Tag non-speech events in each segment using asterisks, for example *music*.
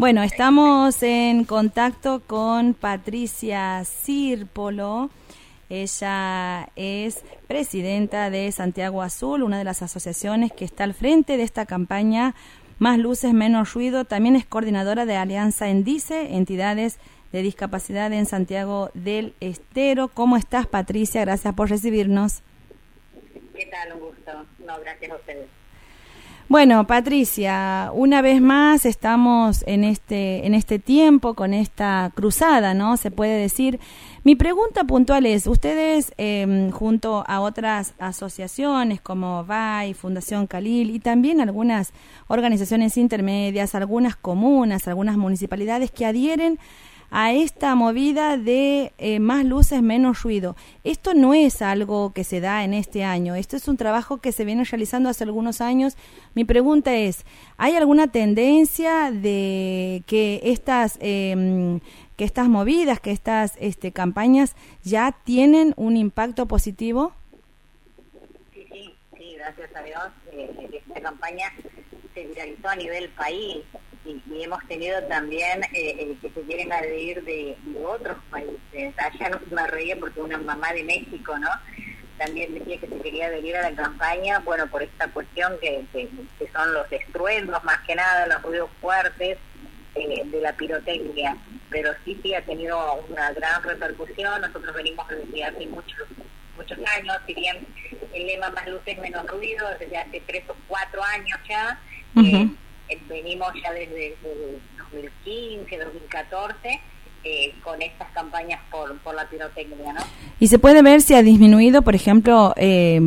Bueno, estamos en contacto con Patricia Círpolo. Ella es presidenta de Santiago Azul, una de las asociaciones que está al frente de esta campaña Más Luces, Menos Ruido. También es coordinadora de Alianza Endice, entidades de discapacidad en Santiago del Estero. ¿Cómo estás, Patricia? Gracias por recibirnos. ¿Qué tal? Un gusto. No, gracias a ustedes. Bueno, Patricia, una vez más estamos en este, en este tiempo con esta cruzada, ¿no? Se puede decir. Mi pregunta puntual es, ustedes em, junto a otras asociaciones como VAI, Fundación Calil y también algunas organizaciones intermedias, algunas comunas, algunas municipalidades que adhieren a esta movida de eh, más luces, menos ruido. Esto no es algo que se da en este año, esto es un trabajo que se viene realizando hace algunos años. Mi pregunta es, ¿hay alguna tendencia de que estas... Eh, que estas movidas, que estas este, campañas ya tienen un impacto positivo? Sí, sí, sí, gracias a Dios. Eh, esta campaña se viralizó a nivel país y, hemos tenido también eh, eh, que se quieren adherir de, otros países. Allá no me reía porque una mamá de México, ¿no? También decía que se quería adherir a la campaña, bueno, por esta cuestión que, que, son los estruendos, más que nada, los ruidos fuertes eh, de la pirotecnia. Pero sí, sí ha tenido una gran repercusión. Nosotros venimos desde hace muchos muchos años, si bien el lema más luces menos ruido, desde hace tres o cuatro años ya, eh, venimos ya desde, el 2015, 2014. Eh, con estas campañas por, por la pirotecnia, ¿no? Y se puede ver si ha disminuido, por ejemplo, eh,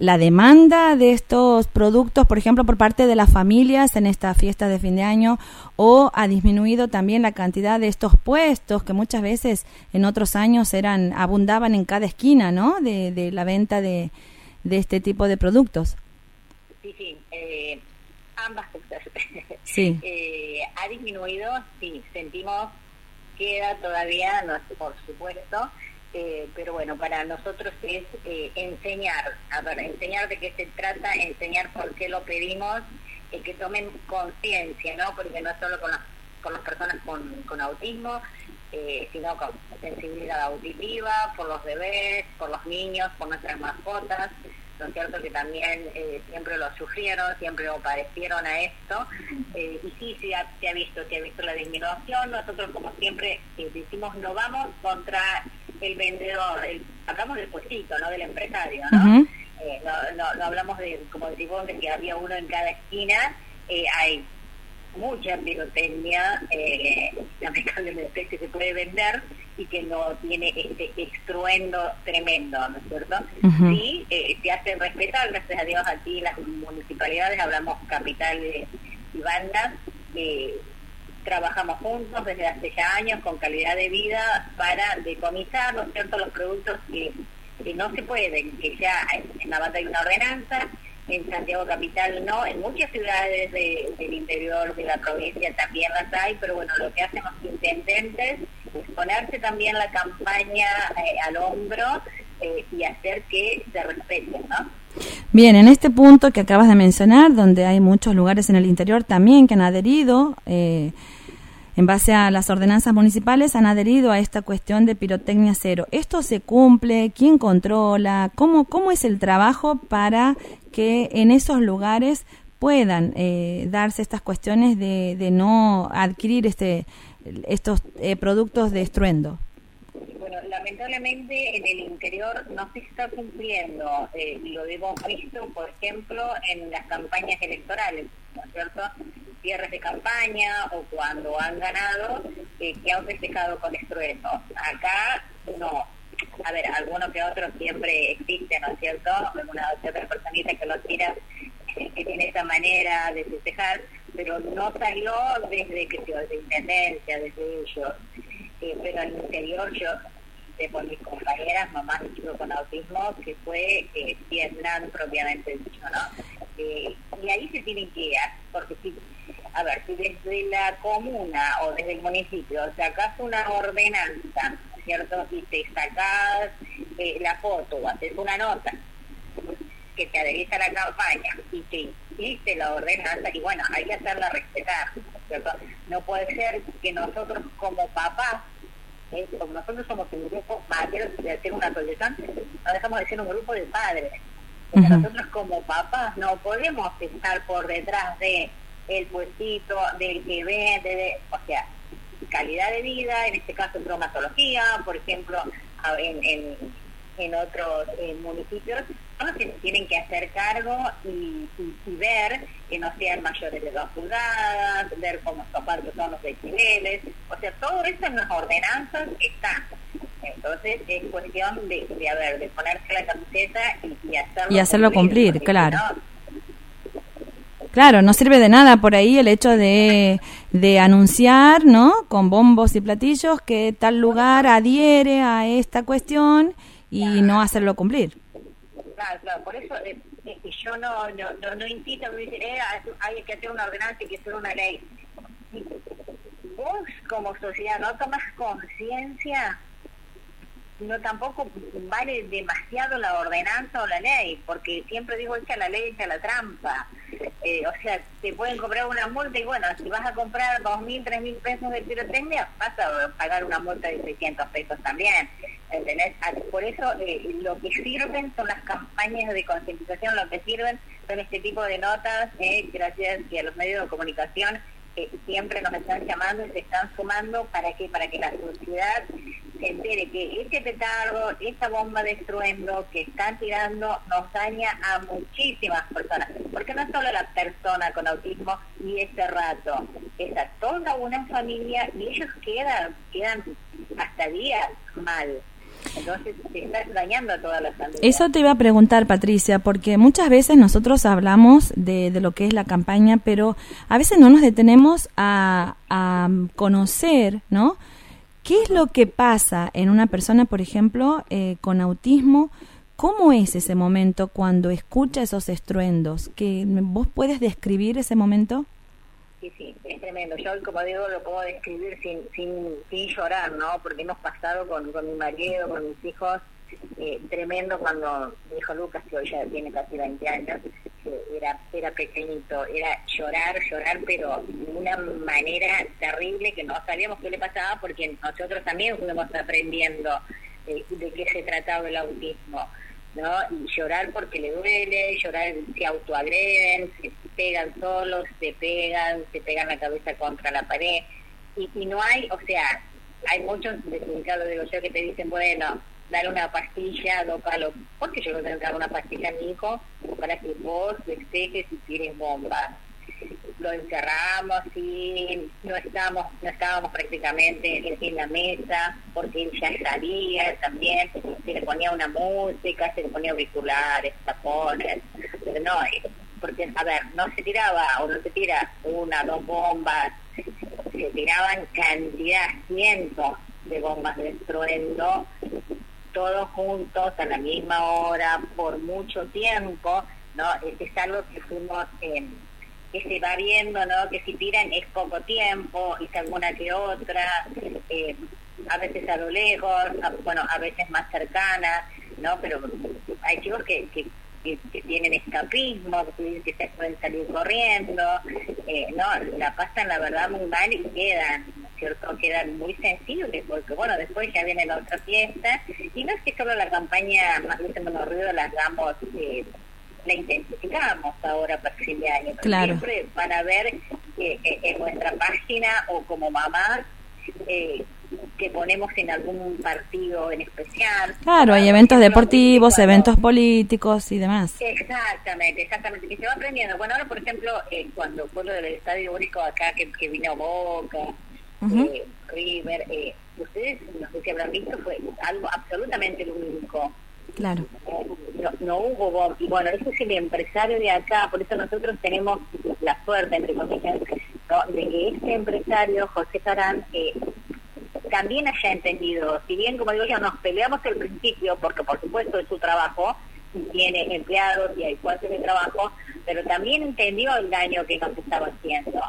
la demanda de estos productos, por ejemplo, por parte de las familias en esta fiesta de fin de año, o ha disminuido también la cantidad de estos puestos que muchas veces en otros años eran abundaban en cada esquina, ¿no? De, de la venta de, de este tipo de productos. Sí, sí. Eh, ambas cosas. *laughs* Sí. eh, ha disminuido, sí, sentimos, queda todavía, no, por supuesto, eh, pero bueno, para nosotros es eh, enseñar, a ver, enseñar de qué se trata, enseñar por qué lo pedimos, eh, que tomen conciencia, ¿no? Porque no solo con las, con las personas con, con autismo, eh, sino con sensibilidad auditiva, por los bebés, por los niños, por nuestras mascotas, ¿no es cierto? Que también eh, siempre lo sufrieron, siempre lo padecieron a esto. Eh, y sí, se ha, se ha visto, se ha visto la disminución. Nosotros, como siempre, eh, decimos, no vamos contra el vendedor, el, hablamos del puestito, ¿no? Del empresario, ¿no? no, no, hablamos de, como decimos, de que había uno en cada esquina. hay mucha pirotecnia, eh, lamentablemente, que se puede vender y que no tiene este estruendo tremendo, ¿no es cierto? Sí, eh, se hace respetar, gracias a Dios, aquí las municipalidades, hablamos capitales y bandas, eh, trabajamos juntos desde hace ya años con calidad de vida para decomisar, ¿no es cierto?, los productos que, que no se pueden, que ya en la banda hay una ordenanza, en Santiago Capital no, en muchas ciudades del interior de la provincia también las hay, pero bueno, lo que hacen los intendentes es ponerse también la campaña eh, al hombro eh, y hacer que se respeten, ¿no? Bien, en este punto que acabas de mencionar, donde hay muchos lugares en el interior también que han adherido, eh, en base a las ordenanzas municipales, han adherido a esta cuestión de pirotecnia cero. ¿Esto se cumple? ¿Quién controla? ¿Cómo, cómo es el trabajo para que en esos lugares puedan eh, darse estas cuestiones de, de, no adquirir este estos eh, productos de estruendo? Bueno, lamentablemente en el interior no se está cumpliendo eh, lo hemos visto, por ejemplo, en las campañas electorales, ¿no es cierto? Cierres de campaña o cuando han ganado, que han festejado con estruendo. Acá no, a ver, alguno que otro siempre existe, ¿no es cierto? Alguna otra personita que lo tira, eh, que tiene esa manera de festejar, pero no salió desde que se de intendencia, desde ellos. Eh, pero al interior yo sé por mis compañeras, mamás de con autismo, que fue eh, Vietnam propiamente dicho, ¿no? Eh, y ahí se tienen que ir, porque si, a ver, si desde la comuna o desde el municipio sacas una ordenanza ¿cierto? Y te sacas eh, la foto o haces una nota que te adherís a la campaña y te hiciste la ordenanza, y bueno, hay que hacerla respetar. ¿cierto? No puede ser que nosotros como papás, eh, como nosotros somos un grupo, quiero decir una asociación, no dejamos de ser un grupo de padres. Nosotros como papás no podemos estar por detrás de el puestito, del que vende, de, o sea, calidad de vida, en este caso traumatología, por ejemplo, en, en, en otros municipios, son que tienen que hacer cargo y, ver que no sean mayores de dos pulgadas, ver cómo son los decibeles, o sea, todo eso en las ordenanzas está. Entonces es cuestión de, de, a de ponerse la camiseta y, hacerlo, y hacerlo cumplir, claro. Claro, no sirve de nada por ahí el hecho de, de anunciar, ¿no? Con bombos y platillos que tal lugar adhiere a esta cuestión y no hacerlo cumplir. Claro, claro, por eso eh, eh, yo no, no, no, no incito a decir, eh, hay que hacer una ordenanza y que hacer una ley. Vos como sociedad no tomas conciencia no tampoco vale demasiado la ordenanza o la ley, porque siempre digo echa la ley, echa la trampa. Eh, o sea, te pueden cobrar una multa y bueno, si vas a comprar dos mil, tres mil pesos de pirotecnia, vas a pagar una multa de 600 pesos también. ¿entendés? Ah, por eso eh, lo que sirven son las campañas de concientización, lo que sirven son este tipo de notas, eh, gracias a los medios de comunicación que siempre nos están llamando y se están sumando para que para que la sociedad se que este petardo, esta bomba de estruendo que están tirando nos daña a muchísimas personas, porque no solo la persona con autismo y ese rato, es a toda una familia y ellos quedan, quedan hasta días mal. Entonces se está dañando a toda la familia. Eso te iba a preguntar, Patricia, porque muchas veces nosotros hablamos de, de lo que es la campaña, pero a veces no nos detenemos a, a conocer, ¿no? ¿Qué es lo que pasa en una persona, por ejemplo, eh, con autismo? ¿Cómo es ese momento cuando escucha esos estruendos? ¿Que ¿Vos puedes describir ese momento? Sí, sí, es tremendo. Yo, como digo, lo puedo describir sin, sin, sin llorar, ¿no? Porque hemos pasado con, con mi marido, con mis hijos, eh, tremendo cuando mi hijo Lucas, que hoy ya tiene casi 20 años, era, era pequeñito, era llorar, llorar, pero de una manera terrible que no sabíamos qué le pasaba porque nosotros también fuimos aprendiendo de qué se trataba el autismo. ¿no? Y llorar porque le duele, llorar, se autoagreden, se pegan solos, se pegan, se pegan la cabeza contra la pared. Y, y no hay, o sea, hay muchos, de digo yo, que te dicen, bueno, dar una pastilla, palos porque yo no tengo que dar una pastilla a mi hijo para que vos festejes y tires bombas. Lo encerramos y no estábamos, no estábamos prácticamente en, la mesa porque él ya sabía también, se le ponía una música, se le ponía auriculares, tapones, pero no, eh, porque a ver, no se tiraba o no se tira una, dos bombas, se tiraban cantidad, cientos de bombas de estruendo todos juntos a la misma hora por mucho tiempo, ¿no? Es, algo que fuimos, eh, que se va viendo, ¿no? Que si tiran es poco tiempo, es alguna que otra, eh, a veces a lo lejos, bueno, a veces más cercana, ¿no? Pero hay chicos que, que, tienen escapismo, que se pueden salir corriendo, eh, ¿no? La pasan la verdad muy mal y quedan ¿cierto? Quedan muy sensibles porque, bueno, después ya viene la otra fiesta y no es que solo la campaña Más Luces Menos Ruido la hagamos, eh, la intensificamos ahora para fin de año, pero siempre van a ver eh, eh, en nuestra página o como mamá eh, que ponemos en algún partido en especial. Claro, hay eventos deportivos, eventos políticos y demás. Exactamente, exactamente, que se va aprendiendo. Bueno, ahora, por ejemplo, eh, cuando fue lo del Estadio Único acá, que, que vino Boca, eh, River, eh, ustedes no sé si habrán visto, fue algo absolutamente único. Claro. No, no hubo, y bueno, ese es el empresario de acá, por eso nosotros tenemos la suerte, entre comillas, de que este empresario, José Carán, eh, también haya entendido, si bien, como digo yo, nos peleamos al principio, porque por supuesto es su trabajo, y tiene empleados y hay cuatro de trabajo, pero también entendió el daño que nos estaba haciendo.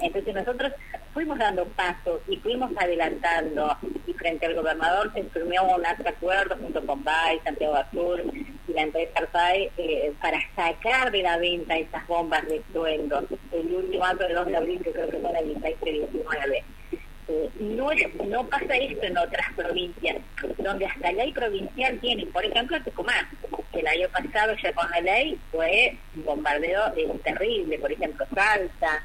Entonces nosotros fuimos dando pasos y fuimos adelantando y frente al gobernador se firmó un acuerdo junto con BAI, Santiago Azul y la empresa Arzai eh, para sacar de la venta esas bombas de estruendo. El último acto de 2 de abril que creo que fue el 19. Eh, no, no pasa esto en otras provincias, donde hasta ley provincial tiene, por ejemplo, Tucumán, que el año pasado ya con la ley fue un bombardeo eh, terrible, por ejemplo, Salta,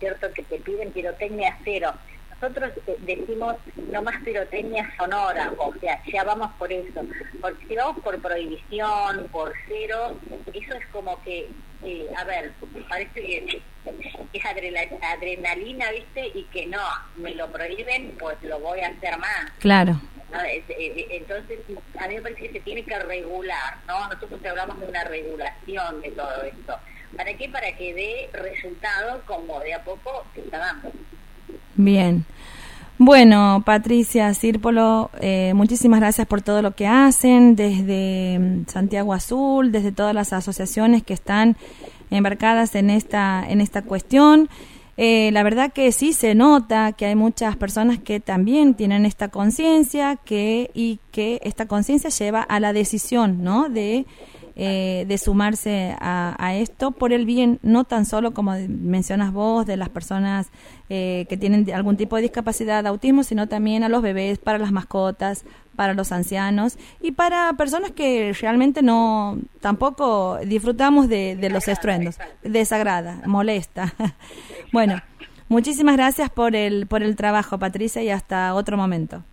¿cierto? Que te piden pirotecnia cero. Nosotros eh, decimos no más pirotecnia sonora, o sea, ya vamos por eso. Porque si vamos por prohibición, por cero, eso es como que, eh, a ver, parece que es adrenalina, ¿viste? Y que no, me lo prohíben, pues lo voy a hacer más. Claro. Entonces, a mí me parece que se tiene que regular, ¿no? Nosotros hablamos de una regulación de todo esto. ¿Para qué? Para que dé resultado como de a poco se está dando. Bien. Bueno, Patricia Círpolo, eh, muchísimas gracias por todo lo que hacen desde mm, Santiago Azul, desde todas las asociaciones que están embarcadas en esta, en esta cuestión. Eh, la verdad que sí se nota que hay muchas personas que también tienen esta conciencia que, y que esta conciencia lleva a la decisión ¿no? de eh, de sumarse a, esto por el bien, no tan solo como mencionas vos, de las personas eh, que tienen algún tipo de discapacidad, autismo, sino también a los bebés, para las mascotas, para los ancianos y para personas que realmente no, tampoco disfrutamos de, de los estruendos, desagrada, molesta. *laughs* bueno, muchísimas gracias por el, por el trabajo, Patricia, y hasta otro momento.